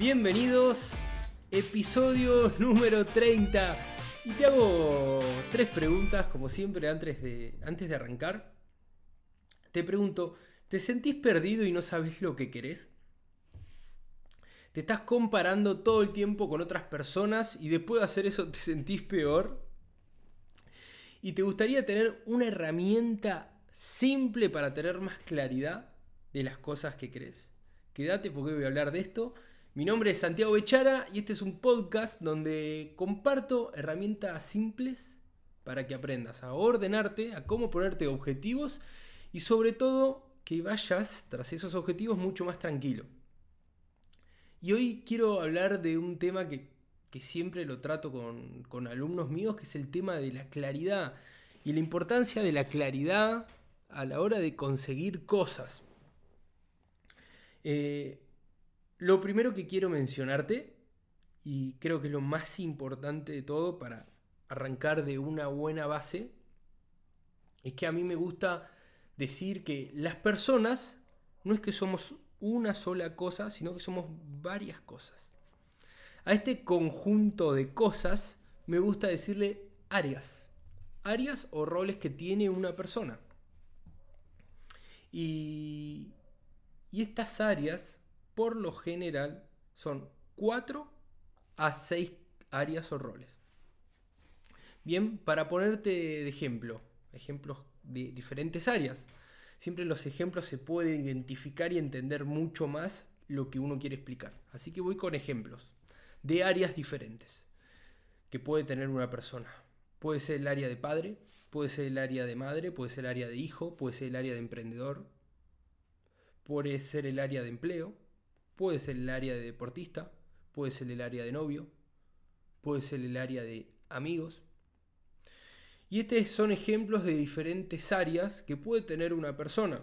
Bienvenidos, episodio número 30. Y te hago tres preguntas, como siempre, antes de, antes de arrancar. Te pregunto, ¿te sentís perdido y no sabes lo que querés? ¿Te estás comparando todo el tiempo con otras personas y después de hacer eso te sentís peor? ¿Y te gustaría tener una herramienta simple para tener más claridad de las cosas que crees? Quédate porque voy a hablar de esto. Mi nombre es Santiago Bechara y este es un podcast donde comparto herramientas simples para que aprendas a ordenarte, a cómo ponerte objetivos y sobre todo que vayas tras esos objetivos mucho más tranquilo. Y hoy quiero hablar de un tema que, siempre lo trato con, con alumnos míos, que es el tema de la claridad y la importancia de la claridad a la hora de conseguir cosas. Eh, lo primero que quiero mencionarte, y creo que es lo más importante de todo para arrancar de una buena base, es que a mí me gusta decir que las personas no es que somos una sola cosa, sino que somos varias cosas. A este conjunto de cosas me gusta decirle áreas. Áreas o roles que tiene una persona. Y, y estas áreas, por lo general, son cuatro a seis áreas o roles. Bien, para ponerte de ejemplo, ejemplos de diferentes áreas siempre los ejemplos se puede identificar y entender mucho más lo que uno quiere explicar. Así que voy con ejemplos de áreas diferentes que puede tener una persona. Puede ser el área de padre, puede ser el área de madre, puede ser el área de hijo, puede ser el área de emprendedor, puede ser el área de empleo, puede ser el área de deportista, puede ser el área de novio, puede ser el área de amigos, y estos son ejemplos de diferentes áreas que puede tener una persona.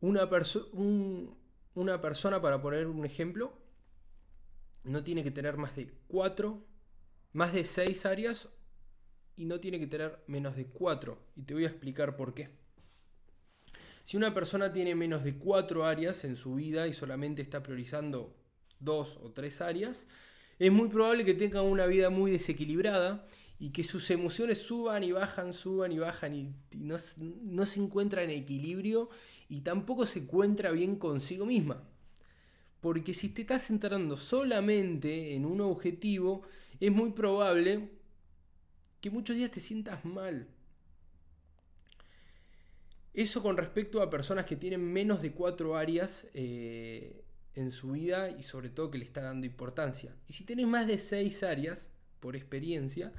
Una, una persona, para poner un ejemplo, no tiene que tener más de cuatro, más de seis áreas y no tiene que tener menos de cuatro. Y te voy a explicar por qué. Si una persona tiene menos de cuatro áreas en su vida y solamente está priorizando dos o tres áreas, es muy probable que tenga una vida muy desequilibrada y que sus emociones suban y bajan, suban y bajan y, no, no, se encuentra en equilibrio y tampoco se encuentra bien consigo misma. Porque si te estás centrando solamente en un objetivo, es muy probable que muchos días te sientas mal. Eso con respecto a personas que tienen menos de cuatro áreas eh, en su vida y sobre todo que le está dando importancia. Y si tenés más de seis áreas, por experiencia,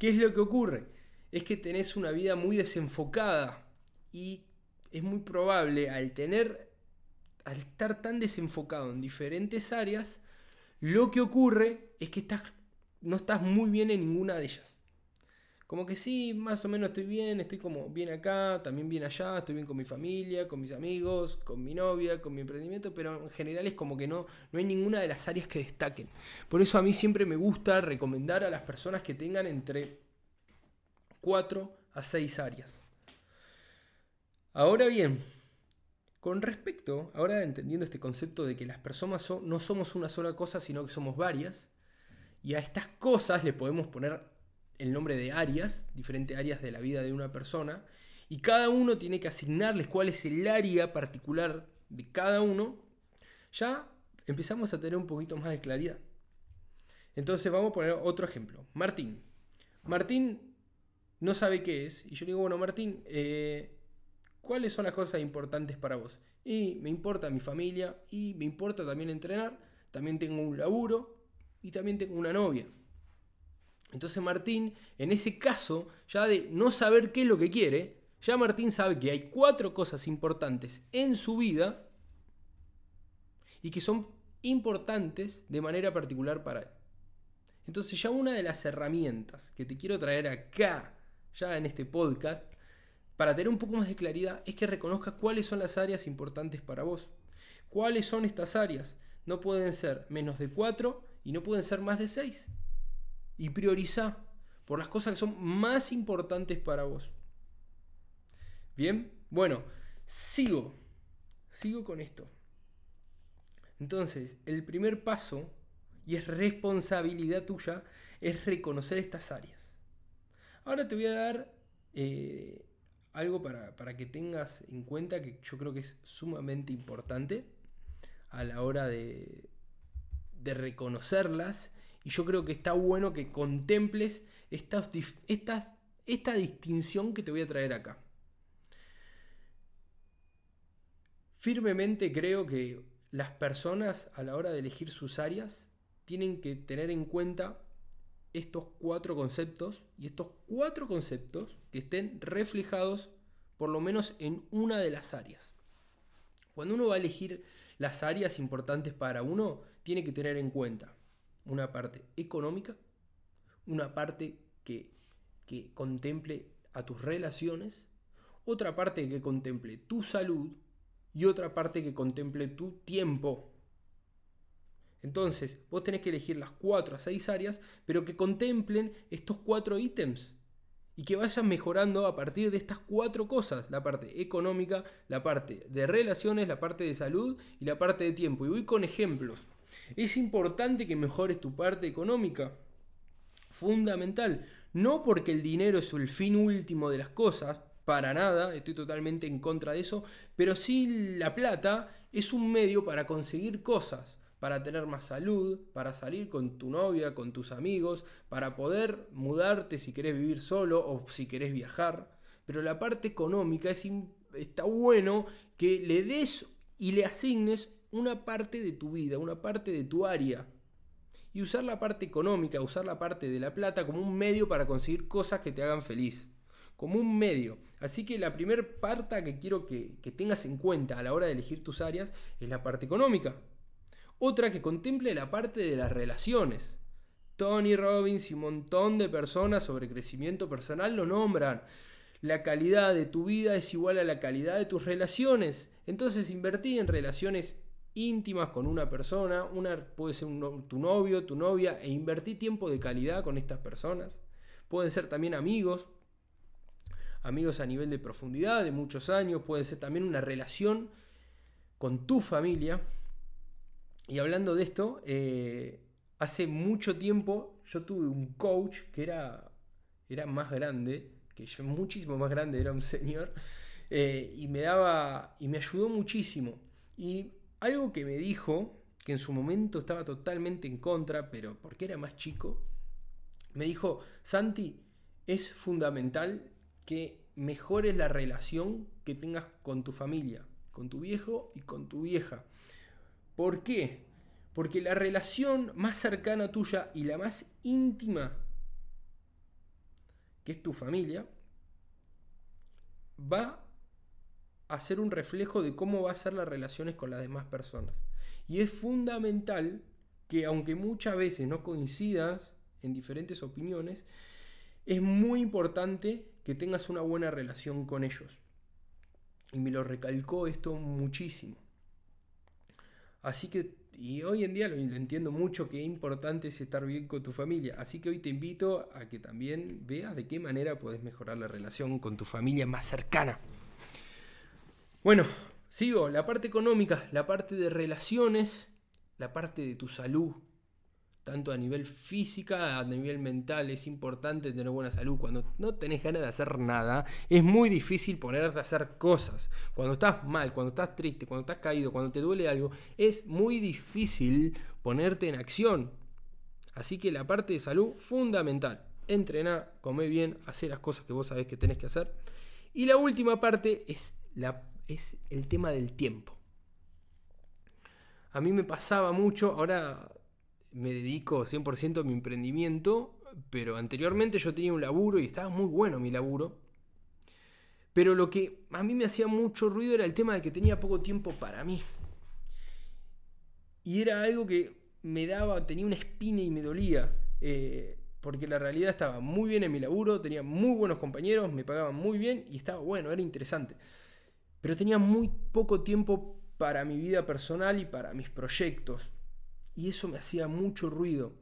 ¿qué es lo que ocurre? Es que tenés una vida muy desenfocada y es muy probable al tener, al estar tan desenfocado en diferentes áreas, lo que ocurre es que estás, no estás muy bien en ninguna de ellas. Como que sí, más o menos estoy bien, estoy como bien acá, también bien allá, estoy bien con mi familia, con mis amigos, con mi novia, con mi emprendimiento, pero en general es como que no, no hay ninguna de las áreas que destaquen. Por eso a mí siempre me gusta recomendar a las personas que tengan entre 4 a 6 áreas. Ahora bien, con respecto, ahora entendiendo este concepto de que las personas no somos una sola cosa, sino que somos varias, y a estas cosas le podemos poner el nombre de áreas, diferentes áreas de la vida de una persona, y cada uno tiene que asignarles cuál es el área particular de cada uno, ya empezamos a tener un poquito más de claridad. Entonces vamos a poner otro ejemplo. Martín. Martín no sabe qué es. Y yo le digo, bueno, Martín, eh, ¿cuáles son las cosas importantes para vos? Y me importa mi familia, y me importa también entrenar, también tengo un laburo, y también tengo una novia. Entonces Martín, en ese caso, ya de no saber qué es lo que quiere, ya Martín sabe que hay cuatro cosas importantes en su vida y que son importantes de manera particular para él. Entonces ya una de las herramientas que te quiero traer acá, ya en este podcast, para tener un poco más de claridad, es que reconozcas cuáles son las áreas importantes para vos. ¿Cuáles son estas áreas? No pueden ser menos de cuatro y no pueden ser más de seis y prioriza por las cosas que son más importantes para vos. Bien, bueno, sigo, sigo con esto. Entonces, el primer paso, y es responsabilidad tuya, es reconocer estas áreas. Ahora te voy a dar eh, algo para, para, que tengas en cuenta que yo creo que es sumamente importante a la hora de, de reconocerlas. Y yo creo que está bueno que contemples estas, esta distinción que te voy a traer acá. Firmemente creo que las personas a la hora de elegir sus áreas tienen que tener en cuenta estos cuatro conceptos y estos cuatro conceptos que estén reflejados por lo menos en una de las áreas. Cuando uno va a elegir las áreas importantes para uno, tiene que tener en cuenta una parte económica, una parte que, que contemple a tus relaciones, otra parte que contemple tu salud y otra parte que contemple tu tiempo. Entonces, vos tenés que elegir las cuatro a seis áreas, pero que contemplen estos cuatro ítems y que vayan mejorando a partir de estas cuatro cosas, la parte económica, la parte de relaciones, la parte de salud y la parte de tiempo. Y voy con ejemplos. Es importante que mejores tu parte económica. Fundamental. No porque el dinero es el fin último de las cosas, para nada, estoy totalmente en contra de eso, pero sí la plata es un medio para conseguir cosas para tener más salud, para salir con tu novia, con tus amigos, para poder mudarte si querés vivir solo o si querés viajar. Pero la parte económica es, está bueno que le des y le asignes una parte de tu vida, una parte de tu área. Y usar la parte económica, usar la parte de la plata como un medio para conseguir cosas que te hagan feliz. Como un medio. Así que la primera parte que quiero que, que tengas en cuenta a la hora de elegir tus áreas es la parte económica. Otra que contemple la parte de las relaciones. Tony Robbins y un montón de personas sobre crecimiento personal lo nombran. La calidad de tu vida es igual a la calidad de tus relaciones. Entonces invertí en relaciones íntimas con una persona, puede ser tu novio, tu novia, e invertí tiempo de calidad con estas personas. Pueden ser también amigos, amigos a nivel de profundidad, de muchos años, puede ser también una relación con tu familia, y hablando de esto, eh, hace mucho tiempo yo tuve un coach que era, era más grande, que yo muchísimo más grande, era un señor, eh, y me daba, y me ayudó muchísimo. Y algo que me dijo, que en su momento estaba totalmente en contra, pero porque era más chico, me dijo, Santi, es fundamental que mejores la relación que tengas con tu familia, con tu viejo y con tu vieja. ¿Por qué? Porque la relación más cercana tuya y la más íntima, que es tu familia, va a ser un reflejo de cómo va a ser las relaciones con las demás personas. Y es fundamental que aunque muchas veces no coincidas en diferentes opiniones, es muy importante que tengas una buena relación con ellos. Y me lo recalcó esto muchísimo. Así que, y hoy en día lo, entiendo mucho, que importante es estar bien con tu familia. Así que hoy te invito a que también veas de qué manera puedes mejorar la relación con tu familia más cercana. Bueno, sigo, la parte económica, la parte de relaciones, la parte de tu salud, tanto a nivel física, a nivel mental, es importante tener buena salud. Cuando no tenés ganas de hacer nada, es muy difícil ponerte a hacer cosas. Cuando estás mal, cuando estás triste, cuando estás caído, cuando te duele algo, es muy difícil ponerte en acción. Así que la parte de salud, fundamental. Entrená, come bien, hacer las cosas que vos sabés que tenés que hacer. Y la última parte es, la, es el tema del tiempo. A mí me pasaba mucho, ahora me dedico 100% a mi emprendimiento, pero anteriormente yo tenía un laburo y estaba muy bueno mi laburo. Pero lo que a mí me hacía mucho ruido era el tema de que tenía poco tiempo para mí. Y era algo que me daba, tenía una espina y me dolía. Eh, porque la realidad estaba muy bien en mi laburo, tenía muy buenos compañeros, me pagaban muy bien y estaba bueno, era interesante. Pero tenía muy poco tiempo para mi vida personal y para mis proyectos y eso me hacía mucho ruido.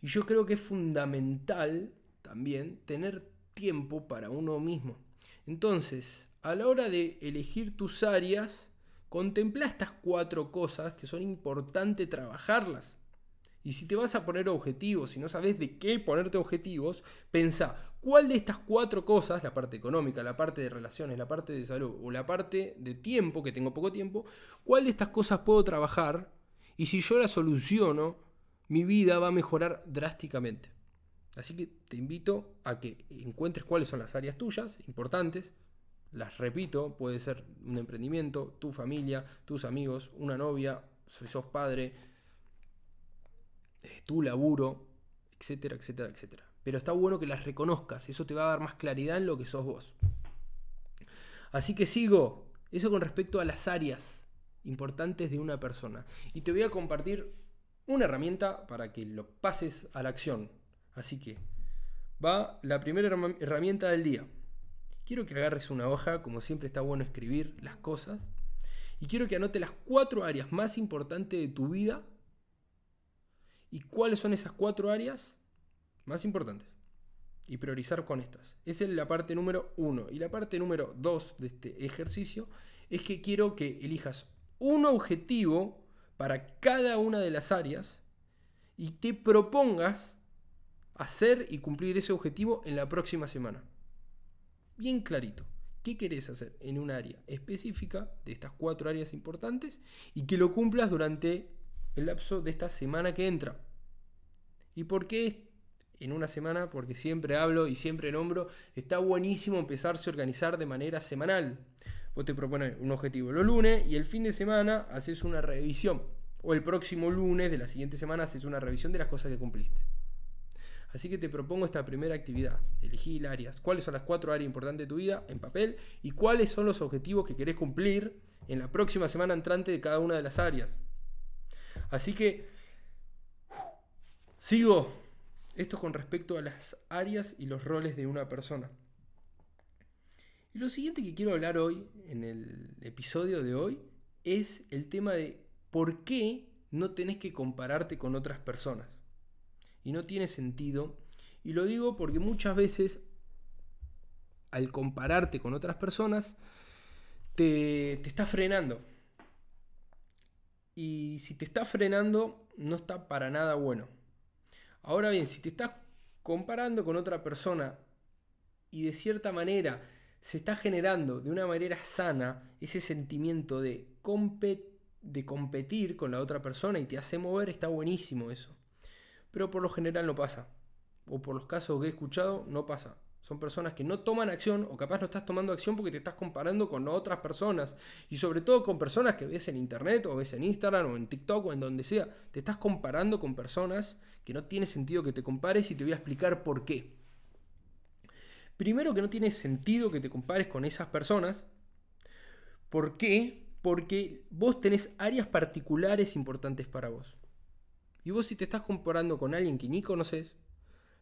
Y yo creo que es fundamental también tener tiempo para uno mismo. Entonces, a la hora de elegir tus áreas, contempla estas cuatro cosas que son importantes trabajarlas. Y si te vas a poner objetivos, si no sabes de qué ponerte objetivos, pensá, ¿cuál de estas cuatro cosas, la parte económica, la parte de relaciones, la parte de salud o la parte de tiempo, que tengo poco tiempo, cuál de estas cosas puedo trabajar? Y si yo la soluciono, mi vida va a mejorar drásticamente. Así que te invito a que encuentres cuáles son las áreas tuyas importantes. Las repito, puede ser un emprendimiento, tu familia, tus amigos, una novia, si sos padre, eh, tu laburo, etcétera, etcétera, etcétera. Pero está bueno que las reconozcas, eso te va a dar más claridad en lo que sos vos. Así que sigo, eso con respecto a las áreas importantes de una persona. Y te voy a compartir una herramienta para que lo pases a la acción. Así que va la primera herramienta del día. Quiero que agarres una hoja, como siempre está bueno escribir las cosas, y quiero que anote las cuatro áreas más importantes de tu vida y cuáles son esas cuatro áreas más importantes. Y priorizar con estas. Esa es la parte número uno. Y la parte número dos de este ejercicio es que quiero que elijas un objetivo para cada una de las áreas y te propongas hacer y cumplir ese objetivo en la próxima semana. Bien clarito. ¿Qué querés hacer en un área específica de estas cuatro áreas importantes y que lo cumplas durante el lapso de esta semana que entra? ¿Y por qué en una semana? Porque siempre hablo y siempre nombro, está buenísimo empezarse a organizar de manera semanal. Vos te propones un objetivo los lunes y el fin de semana haces una revisión. O el próximo lunes de la siguiente semana haces una revisión de las cosas que cumpliste. Así que te propongo esta primera actividad. Elegí áreas. ¿Cuáles son las cuatro áreas importantes de tu vida en papel? ¿Y cuáles son los objetivos que querés cumplir en la próxima semana entrante de cada una de las áreas? Así que sigo. Esto con respecto a las áreas y los roles de una persona. Y lo siguiente que quiero hablar hoy, en el episodio de hoy, es el tema de por qué no tenés que compararte con otras personas. Y no tiene sentido. Y lo digo porque muchas veces al compararte con otras personas te, te está frenando. Y si te está frenando no está para nada bueno. Ahora bien, si te estás comparando con otra persona y de cierta manera se está generando de una manera sana ese sentimiento de, de competir con la otra persona y te hace mover, está buenísimo eso. Pero por lo general no pasa. O por los casos que he escuchado, no pasa. Son personas que no toman acción o capaz no estás tomando acción porque te estás comparando con otras personas. Y sobre todo con personas que ves en internet o ves en Instagram o en TikTok o en donde sea. Te estás comparando con personas que no tiene sentido que te compares y te voy a explicar por qué. Primero que no tiene sentido que te compares con esas personas. ¿Por qué? Porque vos tenés áreas particulares importantes para vos. Y vos si te estás comparando con alguien que ni conoces,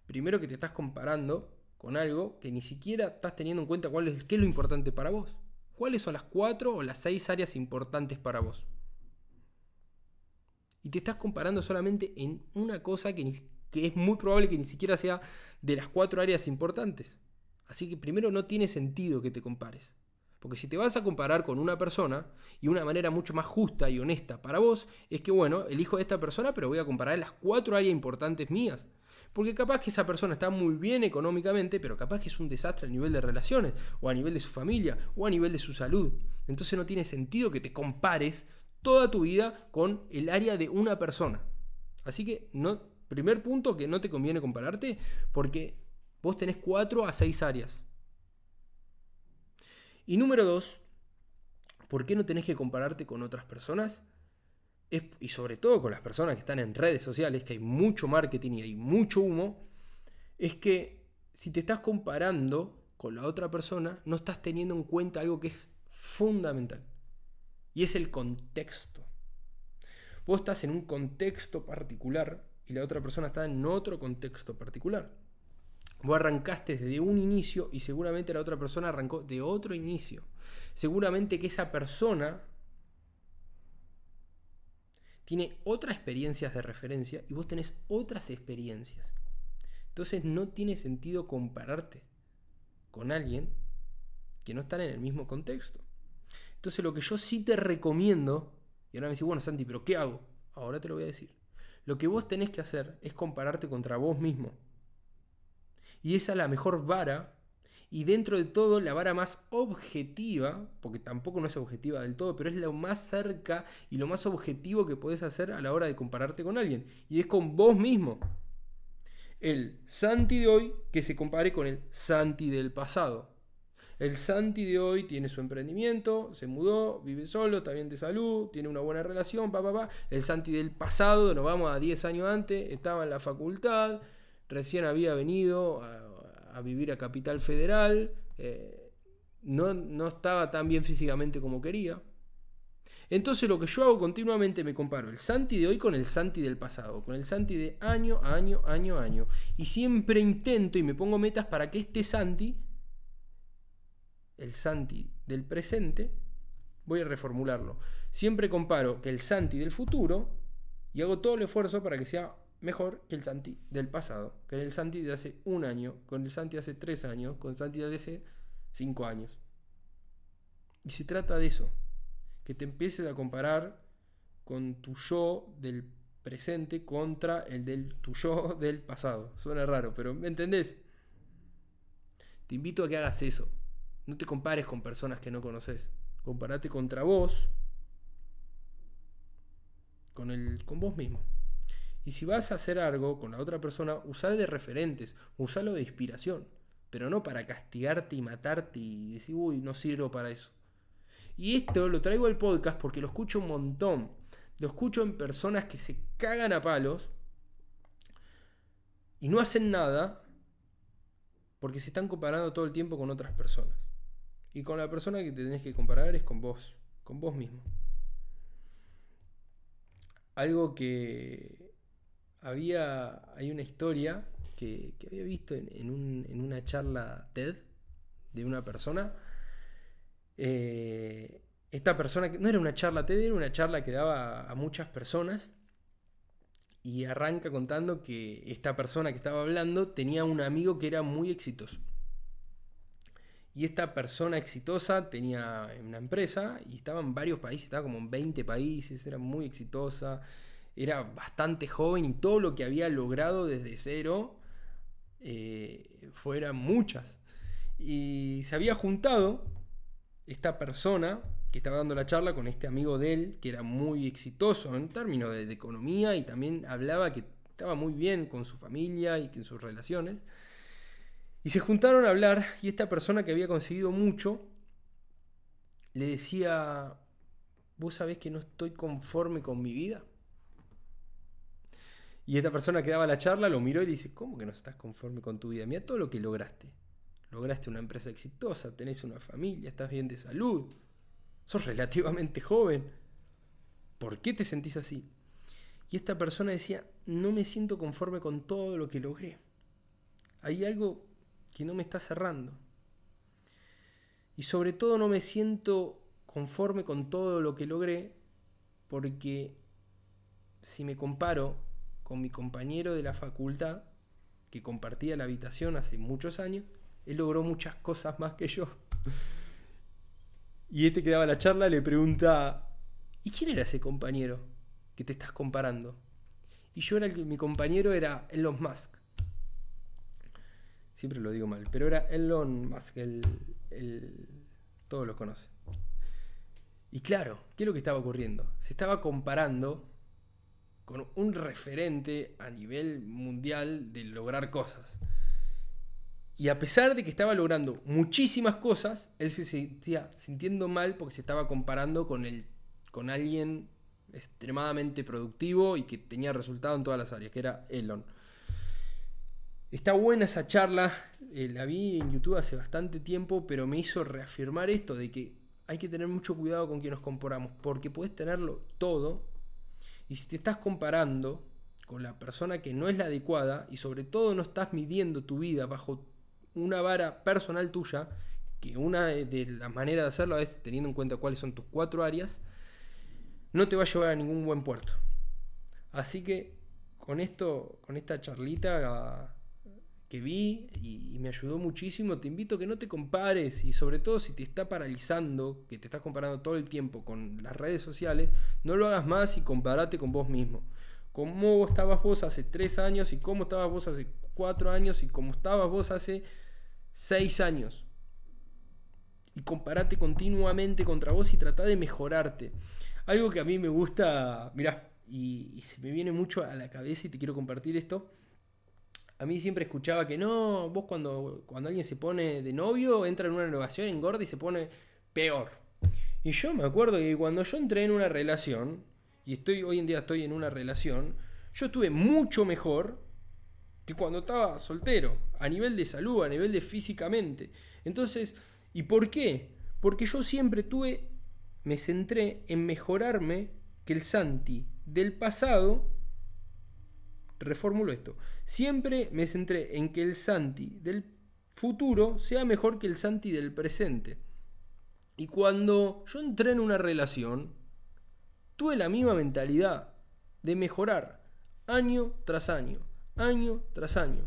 primero que te estás comparando con algo que ni siquiera estás teniendo en cuenta cuál es, qué es lo importante para vos. ¿Cuáles son las cuatro o las seis áreas importantes para vos? Y te estás comparando solamente en una cosa que, que es muy probable que ni siquiera sea de las cuatro áreas importantes. Así que primero no tiene sentido que te compares. Porque si te vas a comparar con una persona, y una manera mucho más justa y honesta para vos, es que bueno, elijo a esta persona, pero voy a comparar las cuatro áreas importantes mías. Porque capaz que esa persona está muy bien económicamente, pero capaz que es un desastre a nivel de relaciones, o a nivel de su familia, o a nivel de su salud. Entonces no tiene sentido que te compares toda tu vida con el área de una persona. Así que, no, primer punto que no te conviene compararte, porque Vos tenés 4 a 6 áreas. Y número 2, ¿por qué no tenés que compararte con otras personas? Y sobre todo con las personas que están en redes sociales, que hay mucho marketing y hay mucho humo, es que si te estás comparando con la otra persona, no estás teniendo en cuenta algo que es fundamental. Y es el contexto. Vos estás en un contexto particular y la otra persona está en otro contexto particular. Vos arrancaste desde un inicio y seguramente la otra persona arrancó de otro inicio. Seguramente que esa persona tiene otras experiencias de referencia y vos tenés otras experiencias. Entonces no tiene sentido compararte con alguien que no está en el mismo contexto. Entonces lo que yo sí te recomiendo, y ahora me decís, bueno Santi, pero ¿qué hago? Ahora te lo voy a decir. Lo que vos tenés que hacer es compararte contra vos mismo. Y esa es la mejor vara. Y dentro de todo, la vara más objetiva, porque tampoco no es objetiva del todo, pero es lo más cerca y lo más objetivo que podés hacer a la hora de compararte con alguien. Y es con vos mismo. El Santi de hoy que se compare con el Santi del pasado. El Santi de hoy tiene su emprendimiento, se mudó, vive solo, está bien de salud, tiene una buena relación, pa, pa, pa. El Santi del pasado, nos vamos a 10 años antes, estaba en la facultad, recién había venido a, vivir a Capital Federal, eh, no, no estaba tan bien físicamente como quería. Entonces lo que yo hago continuamente me comparo el Santi de hoy con el Santi del pasado, con el Santi de año a año, año a año. Y siempre intento y me pongo metas para que este Santi el Santi del presente, voy a reformularlo. Siempre comparo que el Santi del futuro y hago todo el esfuerzo para que sea mejor que el Santi del pasado, que el Santi de hace un año, con el Santi de hace tres años, con el Santi de hace cinco años. Y se trata de eso, que te empieces a comparar con tu yo del presente contra el del tu yo del pasado. Suena raro, pero ¿me entendés? Te invito a que hagas eso. No te compares con personas que no conoces. Comparate contra vos. Con, el, con vos mismo. Y si vas a hacer algo con la otra persona, usalo de referentes, usalo de inspiración. Pero no para castigarte y matarte y decir, uy, no sirvo para eso. Y esto lo traigo al podcast porque lo escucho un montón. Lo escucho en personas que se cagan a palos y no hacen nada porque se están comparando todo el tiempo con otras personas. Y con la persona que te tenés que comparar es con vos, con vos mismo. Algo que había, hay una historia que, había visto en, una charla TED de una persona. Eh, esta persona, no era una charla TED, era una charla que daba a muchas personas. Y arranca contando que esta persona que estaba hablando tenía un amigo que era muy exitoso. Y esta persona exitosa tenía una empresa y estaba en varios países, estaba como en 20 países, era muy exitosa, era bastante joven y todo lo que había logrado desde cero eh, muchas. Y se había juntado esta persona que estaba dando la charla con este amigo de él, que era muy exitoso en términos de, de economía y también hablaba que estaba muy bien con su familia y en sus relaciones. Y se juntaron a hablar y esta persona que había conseguido mucho le decía, vos sabés que no estoy conforme con mi vida. Y esta persona que daba la charla lo miró y le dice, ¿cómo que no estás conforme con tu vida? Mira todo lo que lograste. Lograste una empresa exitosa, tenés una familia, estás bien de salud, sos relativamente joven. ¿Por qué te sentís así? Y esta persona decía, no me siento conforme con todo lo que logré. Hay algo que no me está cerrando. Y sobre todo no me siento conforme con todo lo que logré porque si me comparo con mi compañero de la facultad que compartía la habitación hace muchos años, él logró muchas cosas más que yo. Y este que daba la charla le pregunta, ¿y quién era ese compañero que te estás comparando? Y yo era el que mi compañero era Elon Musk siempre lo digo mal, pero era Elon Musk, el, todos lo conocen. Y claro, ¿qué es lo que estaba ocurriendo? Se estaba comparando con un referente a nivel mundial de lograr cosas. Y a pesar de que estaba logrando muchísimas cosas, él se sentía sintiendo mal porque se estaba comparando con, el, con alguien extremadamente productivo y que tenía resultado en todas las áreas, que era Elon. Está buena esa charla, eh, la vi en YouTube hace bastante tiempo, pero me hizo reafirmar esto de que hay que tener mucho cuidado con quien nos comparamos, porque puedes tenerlo todo, y si te estás comparando con la persona que no es la adecuada, y sobre todo no estás midiendo tu vida bajo una vara personal tuya, que una de las maneras de hacerlo es teniendo en cuenta cuáles son tus cuatro áreas, no te va a llevar a ningún buen puerto. Así que con esto, con esta charlita que vi y, me ayudó muchísimo, te invito a que no te compares y sobre todo si te está paralizando, que te estás comparando todo el tiempo con las redes sociales, no lo hagas más y compárate con vos mismo. Cómo estabas vos hace tres años y cómo estabas vos hace cuatro años y cómo estabas vos hace seis años. Y compárate continuamente contra vos y trata de mejorarte. Algo que a mí me gusta, mirá, y se me viene mucho a la cabeza y te quiero compartir esto a mí siempre escuchaba que no, vos cuando, cuando alguien se pone de novio, entra en una renovación, engorda y se pone peor. Y yo me acuerdo que cuando yo entré en una relación, y estoy hoy en día estoy en una relación, yo estuve mucho mejor que cuando estaba soltero, a nivel de salud, a nivel de físicamente. Entonces, ¿y por qué? Porque yo siempre tuve, me centré en mejorarme que el Santi del pasado reformulo esto. Siempre me centré en que el Santi del futuro sea mejor que el Santi del presente. Y cuando yo entré en una relación, tuve la misma mentalidad de mejorar año tras año, año tras año.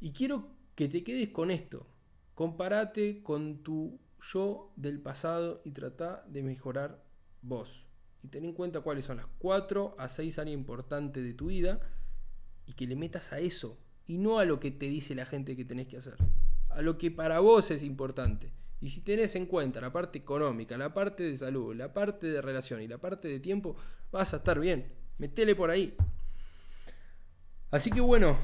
Y quiero que te quedes con esto. Compárate con tu yo del pasado y trata de mejorar vos y ten en cuenta cuáles son las 4 a 6 áreas importantes de tu vida y que le metas a eso y no a lo que te dice la gente que tenés que hacer, a lo que para vos es importante. Y si tenés en cuenta la parte económica, la parte de salud, la parte de relación y la parte de tiempo, vas a estar bien. Metele por ahí. Así que bueno,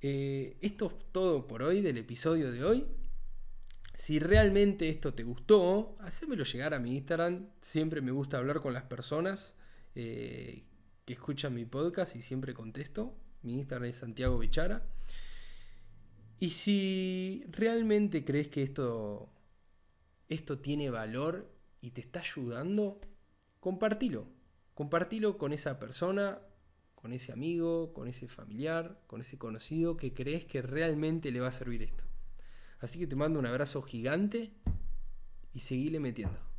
eh, esto es todo por hoy del episodio de hoy. Si realmente esto te gustó, hacémelo llegar a mi Instagram. Siempre me gusta hablar con las personas eh, que escuchan mi podcast y siempre contesto. Mi Instagram es Santiago Bichara. Y si realmente crees que esto, esto tiene valor y te está ayudando, compartilo. Compartilo con esa persona, con ese amigo, con ese familiar, con ese conocido que crees que realmente le va a servir esto. Así que te mando un abrazo gigante y seguile metiendo.